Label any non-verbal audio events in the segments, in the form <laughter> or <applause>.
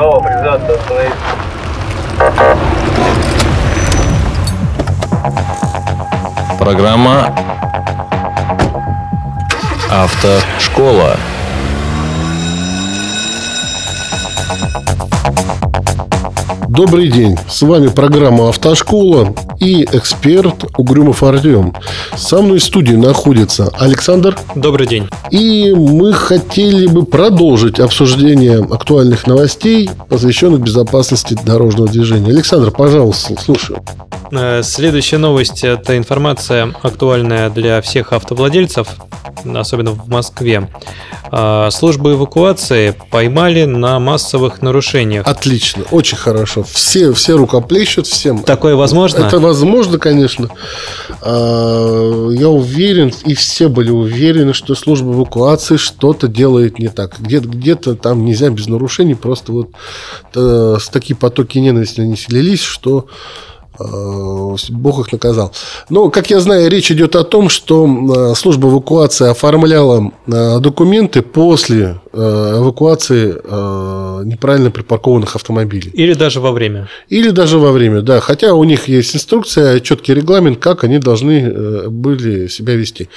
Право признаться, остановиться. Программа «Автошкола». Добрый день, с вами программа «Автошкола» и эксперт Угрюмов Артем. Со мной в студии находится Александр. Добрый день. И мы хотели бы продолжить обсуждение актуальных новостей, посвященных безопасности дорожного движения. Александр, пожалуйста, слушаю. Э, следующая новость – это информация актуальная для всех автовладельцев, особенно в Москве. Э, службы эвакуации поймали на массовых нарушениях. Отлично, очень хорошо. Все, все рукоплещут всем. Такое возможно? Это возможно, конечно. А, я уверен, и все были уверены, что служба эвакуации что-то делает не так. Где-то где там нельзя без нарушений, просто вот э, такие потоки ненависти не слились, что Бог их наказал. Но, как я знаю, речь идет о том, что э, служба эвакуации оформляла э, документы после эвакуации неправильно припаркованных автомобилей. Или даже во время. Или даже во время, да. Хотя у них есть инструкция, четкий регламент, как они должны были себя вести.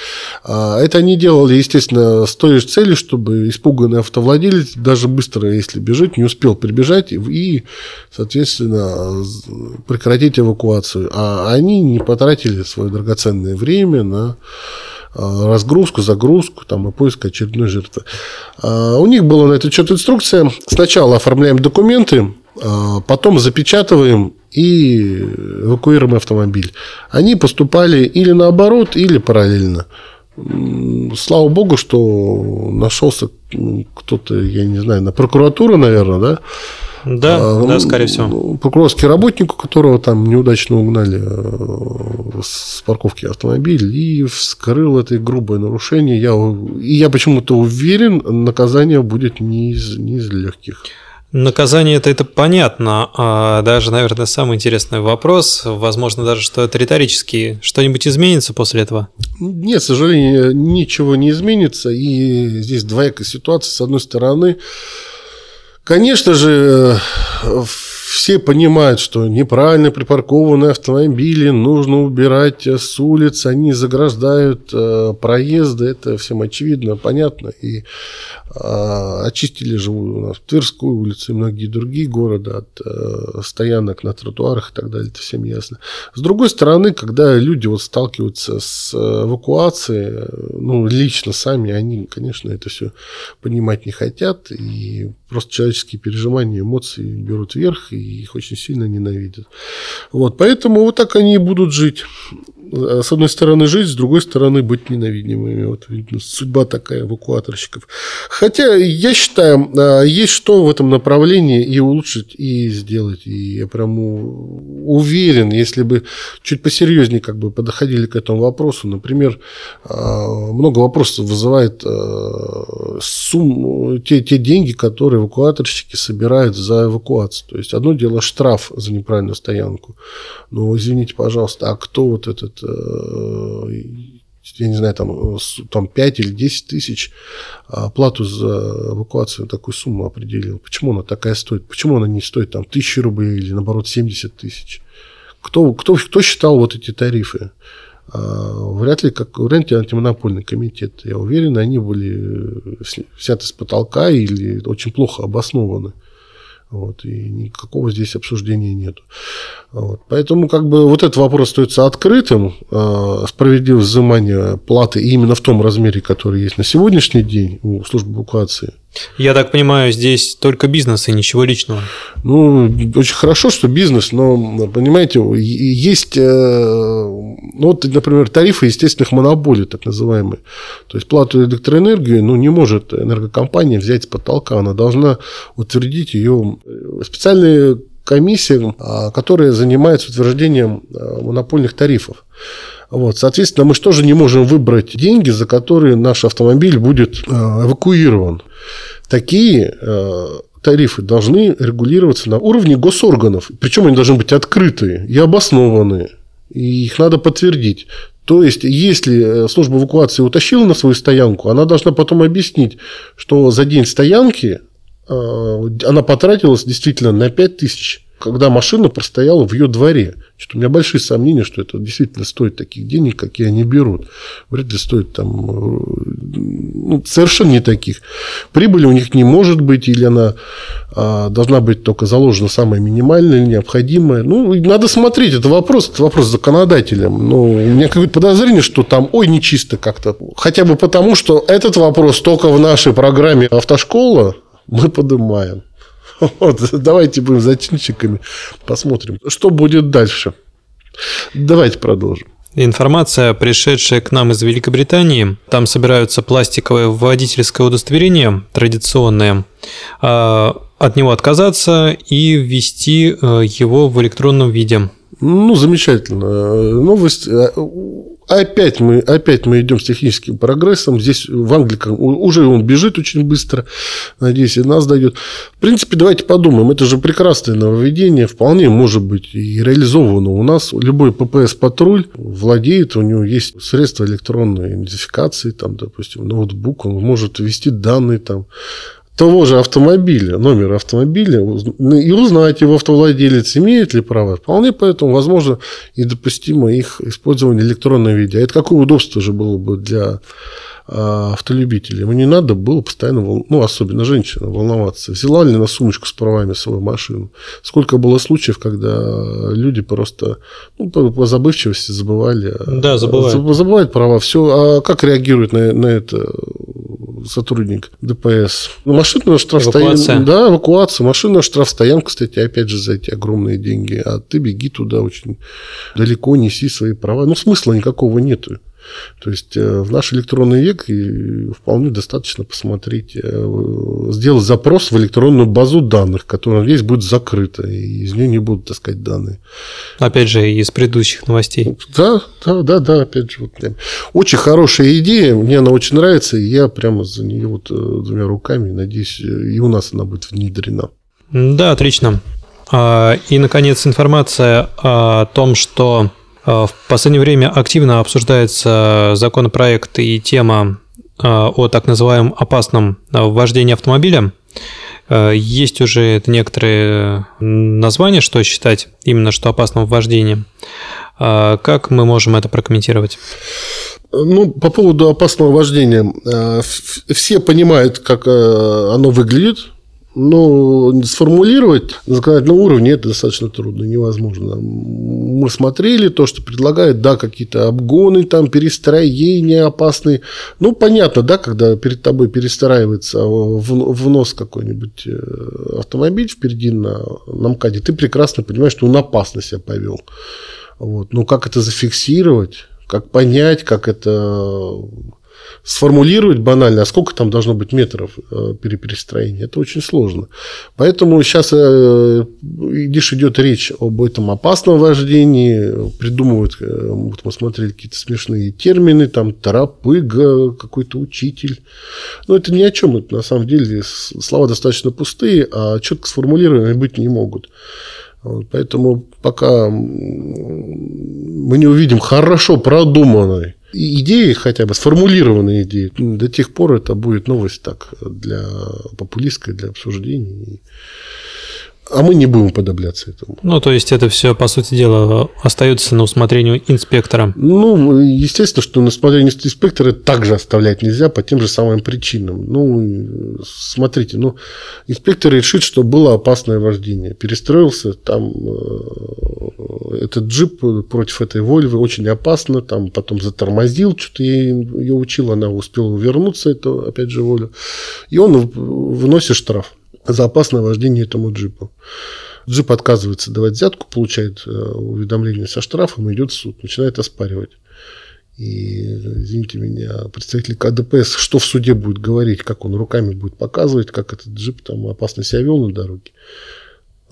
А это они делали, естественно, с той же целью, чтобы испуганный автовладелец даже быстро, если бежит, не успел прибежать и, соответственно, прекратить эвакуацию эвакуацию, а они не потратили свое драгоценное время на а, разгрузку, загрузку там, и поиск очередной жертвы. А, у них была на этот счет инструкция. Сначала оформляем документы, а, потом запечатываем и эвакуируем автомобиль. Они поступали или наоборот, или параллельно. Слава богу, что нашелся кто-то, я не знаю, на прокуратуру, наверное, да, да, а, да, скорее всего. Ну, прокурорский работник, которого там неудачно угнали э, с парковки автомобиль и вскрыл это грубое нарушение. Я, и я почему-то уверен, наказание будет не из, не из легких. Наказание это, это понятно. А даже, наверное, самый интересный вопрос, возможно, даже что это риторический. Что-нибудь изменится после этого? Нет, к сожалению, ничего не изменится. И здесь двоякая ситуация. С одной стороны, Конечно же, все понимают, что неправильно припаркованные автомобили нужно убирать с улиц, они заграждают э, проезды, это всем очевидно, понятно. И а, очистили же у нас Тверскую улицу и многие другие города от э, стоянок на тротуарах и так далее, это всем ясно. С другой стороны, когда люди вот сталкиваются с эвакуацией, ну, лично сами, они, конечно, это все понимать не хотят, и просто человеческие переживания, эмоции берут вверх, и их очень сильно ненавидят. Вот, поэтому вот так они и будут жить. Э, с одной стороны жить, с другой стороны быть ненавидимыми. Вот видно, судьба такая эвакуаторщиков. Хотя я считаю, э, есть что в этом направлении и улучшить, и сделать. И я прям уверен, если бы чуть посерьезнее как бы подходили к этому вопросу. Например, э, много вопросов вызывает сумму, те, те деньги, которые эвакуаторщики собирают за эвакуацию. То есть одно дело штраф за неправильную стоянку. Но извините, пожалуйста, а кто вот этот я не знаю, там, там 5 или 10 тысяч плату за эвакуацию такую сумму определил. Почему она такая стоит? Почему она не стоит там тысячи рублей или наоборот 70 тысяч? Кто, кто, кто считал вот эти тарифы? А, вряд ли, как вряд ли антимонопольный комитет. Я уверен, они были э, взяты с потолка или очень плохо обоснованы. Вот, и никакого здесь обсуждения нет. Вот, поэтому как бы вот этот вопрос остается открытым. Э, справедливость взимания платы именно в том размере, который есть на сегодняшний день у службы эвакуации – я так понимаю, здесь только бизнес и ничего личного. Ну, очень хорошо, что бизнес, но, понимаете, есть, э, ну, вот, например, тарифы естественных монополий, так называемые. То есть, плату электроэнергию, ну, не может энергокомпания взять с потолка, она должна утвердить ее специальные комиссии, а, которые занимаются утверждением э, монопольных тарифов. Вот, соответственно, мы же тоже не можем выбрать деньги, за которые наш автомобиль будет э, эвакуирован. Такие э, тарифы должны регулироваться на уровне госорганов. Причем они должны быть открытые и обоснованные. И их надо подтвердить. То есть, если э, служба эвакуации утащила на свою стоянку, она должна потом объяснить, что за день стоянки она потратилась действительно на 5 тысяч, когда машина простояла в ее дворе. Что-то у меня большие сомнения, что это действительно стоит таких денег, какие они берут. Вряд ли стоит там э, ну, совершенно не таких. Прибыли у них не может быть, или она а, должна быть только заложена самая минимальная, необходимая. Ну, надо смотреть. Это вопрос, это вопрос законодателям. Но у меня какое-то подозрение, что там, ой, нечисто как-то. Хотя бы потому, что этот вопрос только в нашей программе автошкола мы поднимаем. <laughs> Вот, давайте будем зачинщиками, посмотрим, что будет дальше. Давайте продолжим. Информация, пришедшая к нам из Великобритании, там собираются пластиковое водительское удостоверение, традиционное, а, от него отказаться и ввести э, его в электронном виде. Ну, замечательно. Новость Опять мы, опять мы идем с техническим прогрессом. Здесь в Англии уже он бежит очень быстро. Надеюсь, и нас дойдет. В принципе, давайте подумаем. Это же прекрасное нововведение. Вполне может быть и реализовано у нас. Любой ППС-патруль владеет, у него есть средства электронной идентификации, там, допустим, ноутбук, он может ввести данные там того же автомобиля, номер автомобиля, и узнать его автовладелец, имеет ли право. Вполне поэтому возможно и допустимо их использование электронного виде. А это какое удобство же было бы для а, автолюбителей. Ему не надо было постоянно, ну, особенно женщина, волноваться. Взяла ли на сумочку с правами свою машину? Сколько было случаев, когда люди просто ну, по, по забывчивости забывали. Да, забывают. Забывают права. Все. А как реагирует на, на это сотрудник ДПС. Ну, машина штрафстоянка. Да, эвакуация. Машина штрафстоянка, кстати, опять же, за эти огромные деньги. А ты беги туда очень далеко, неси свои права. Ну, смысла никакого нету. То есть э, в наш электронный век вполне достаточно посмотреть, э, сделать запрос в электронную базу данных, которая весь будет закрыта, и из нее не будут таскать данные. Опять же, из предыдущих новостей. Да, да, да, да, опять же. Вот, прям. Очень хорошая идея, мне она очень нравится, и я прямо за нее вот э, двумя руками, надеюсь, и у нас она будет внедрена. Да, отлично. А, и, наконец, информация о том, что Э, в последнее время активно обсуждается законопроект и тема э, о так называемом опасном э, вождении автомобиля. Есть уже некоторые названия, что считать именно что опасным вождением. Как мы можем это прокомментировать? Ну, по поводу опасного вождения. Все понимают, как оно выглядит. Но сформулировать на законодательном уровне это достаточно трудно, невозможно. Мы смотрели то, что предлагают, да, какие-то обгоны, там, перестроения опасные. Ну, понятно, да, когда перед тобой перестраивается в, в нос какой-нибудь э, автомобиль впереди на, на МКАДе, ты прекрасно понимаешь, что он опасно себя повел. Вот. Но как это зафиксировать, как понять, как это сформулировать банально, а сколько там должно быть метров э, перестроения, это очень сложно. Поэтому сейчас э, лишь идет речь об этом опасном вождении, придумывают, э, вот мы смотрели какие-то смешные термины, там тарапыга, какой-то учитель. Но это ни о чем, это на самом деле слова достаточно пустые, а четко сформулированные быть не могут. Поэтому пока мы не увидим хорошо продуманной идеи хотя бы, сформулированные идеи, до тех пор это будет новость так для популистской, для обсуждений. А мы не будем подобляться этому. Ну, то есть это все, по сути дела, остается на усмотрению инспектора. Ну, естественно, что на усмотрение инспектора также оставлять нельзя по тем же самым причинам. Ну, смотрите, ну, инспектор решит, что было опасное вождение. Перестроился, там э, этот джип против этой Вольвы очень опасно, там потом затормозил, что-то ее учил, она успела вернуться, это опять же Воля. И он выносит штраф за опасное вождение этому джипу. Джип отказывается давать взятку, получает э, уведомление со штрафом, идет в суд, начинает оспаривать. И, извините меня, представитель КДПС, что в суде будет говорить, как он руками будет показывать, как этот джип там опасно себя вел на дороге.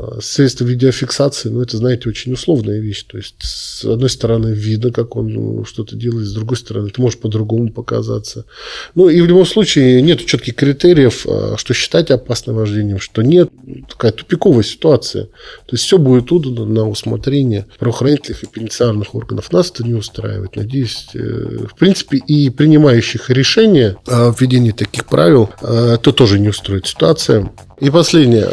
А, средства видеофиксации, ну, это, знаете, очень условная вещь. То есть, с одной стороны, видно, как он ну, что-то делает, с другой стороны, это может по-другому показаться. Ну, и в любом случае нет четких критериев, а, что считать опасным вождением, что нет. Такая тупиковая ситуация. То есть, все будет удано на усмотрение правоохранительных и пенитенциарных органов. Нас это не устраивает. Надеюсь, э, в принципе, и принимающих решения о введении таких правил, это тоже не устроит ситуация. И последнее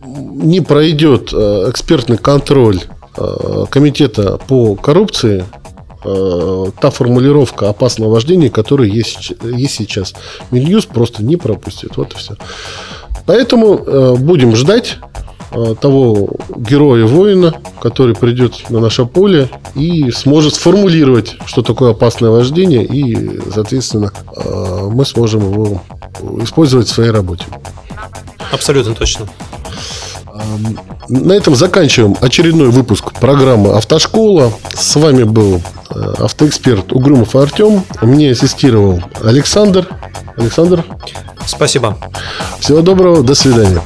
не пройдет э, экспертный контроль э, комитета по коррупции, э, та формулировка опасного вождения, которая есть, есть сейчас. Минюс просто не пропустит. Вот и все. Поэтому будем ждать того героя-воина, который придет на наше поле и сможет сформулировать, что такое опасное вождение, и, соответственно, мы сможем его использовать в своей работе. Абсолютно точно. На этом заканчиваем очередной выпуск программы «Автошкола». С вами был э, автоэксперт Угрюмов Артем. Мне ассистировал Александр. Александр. Спасибо. Всего доброго. До свидания.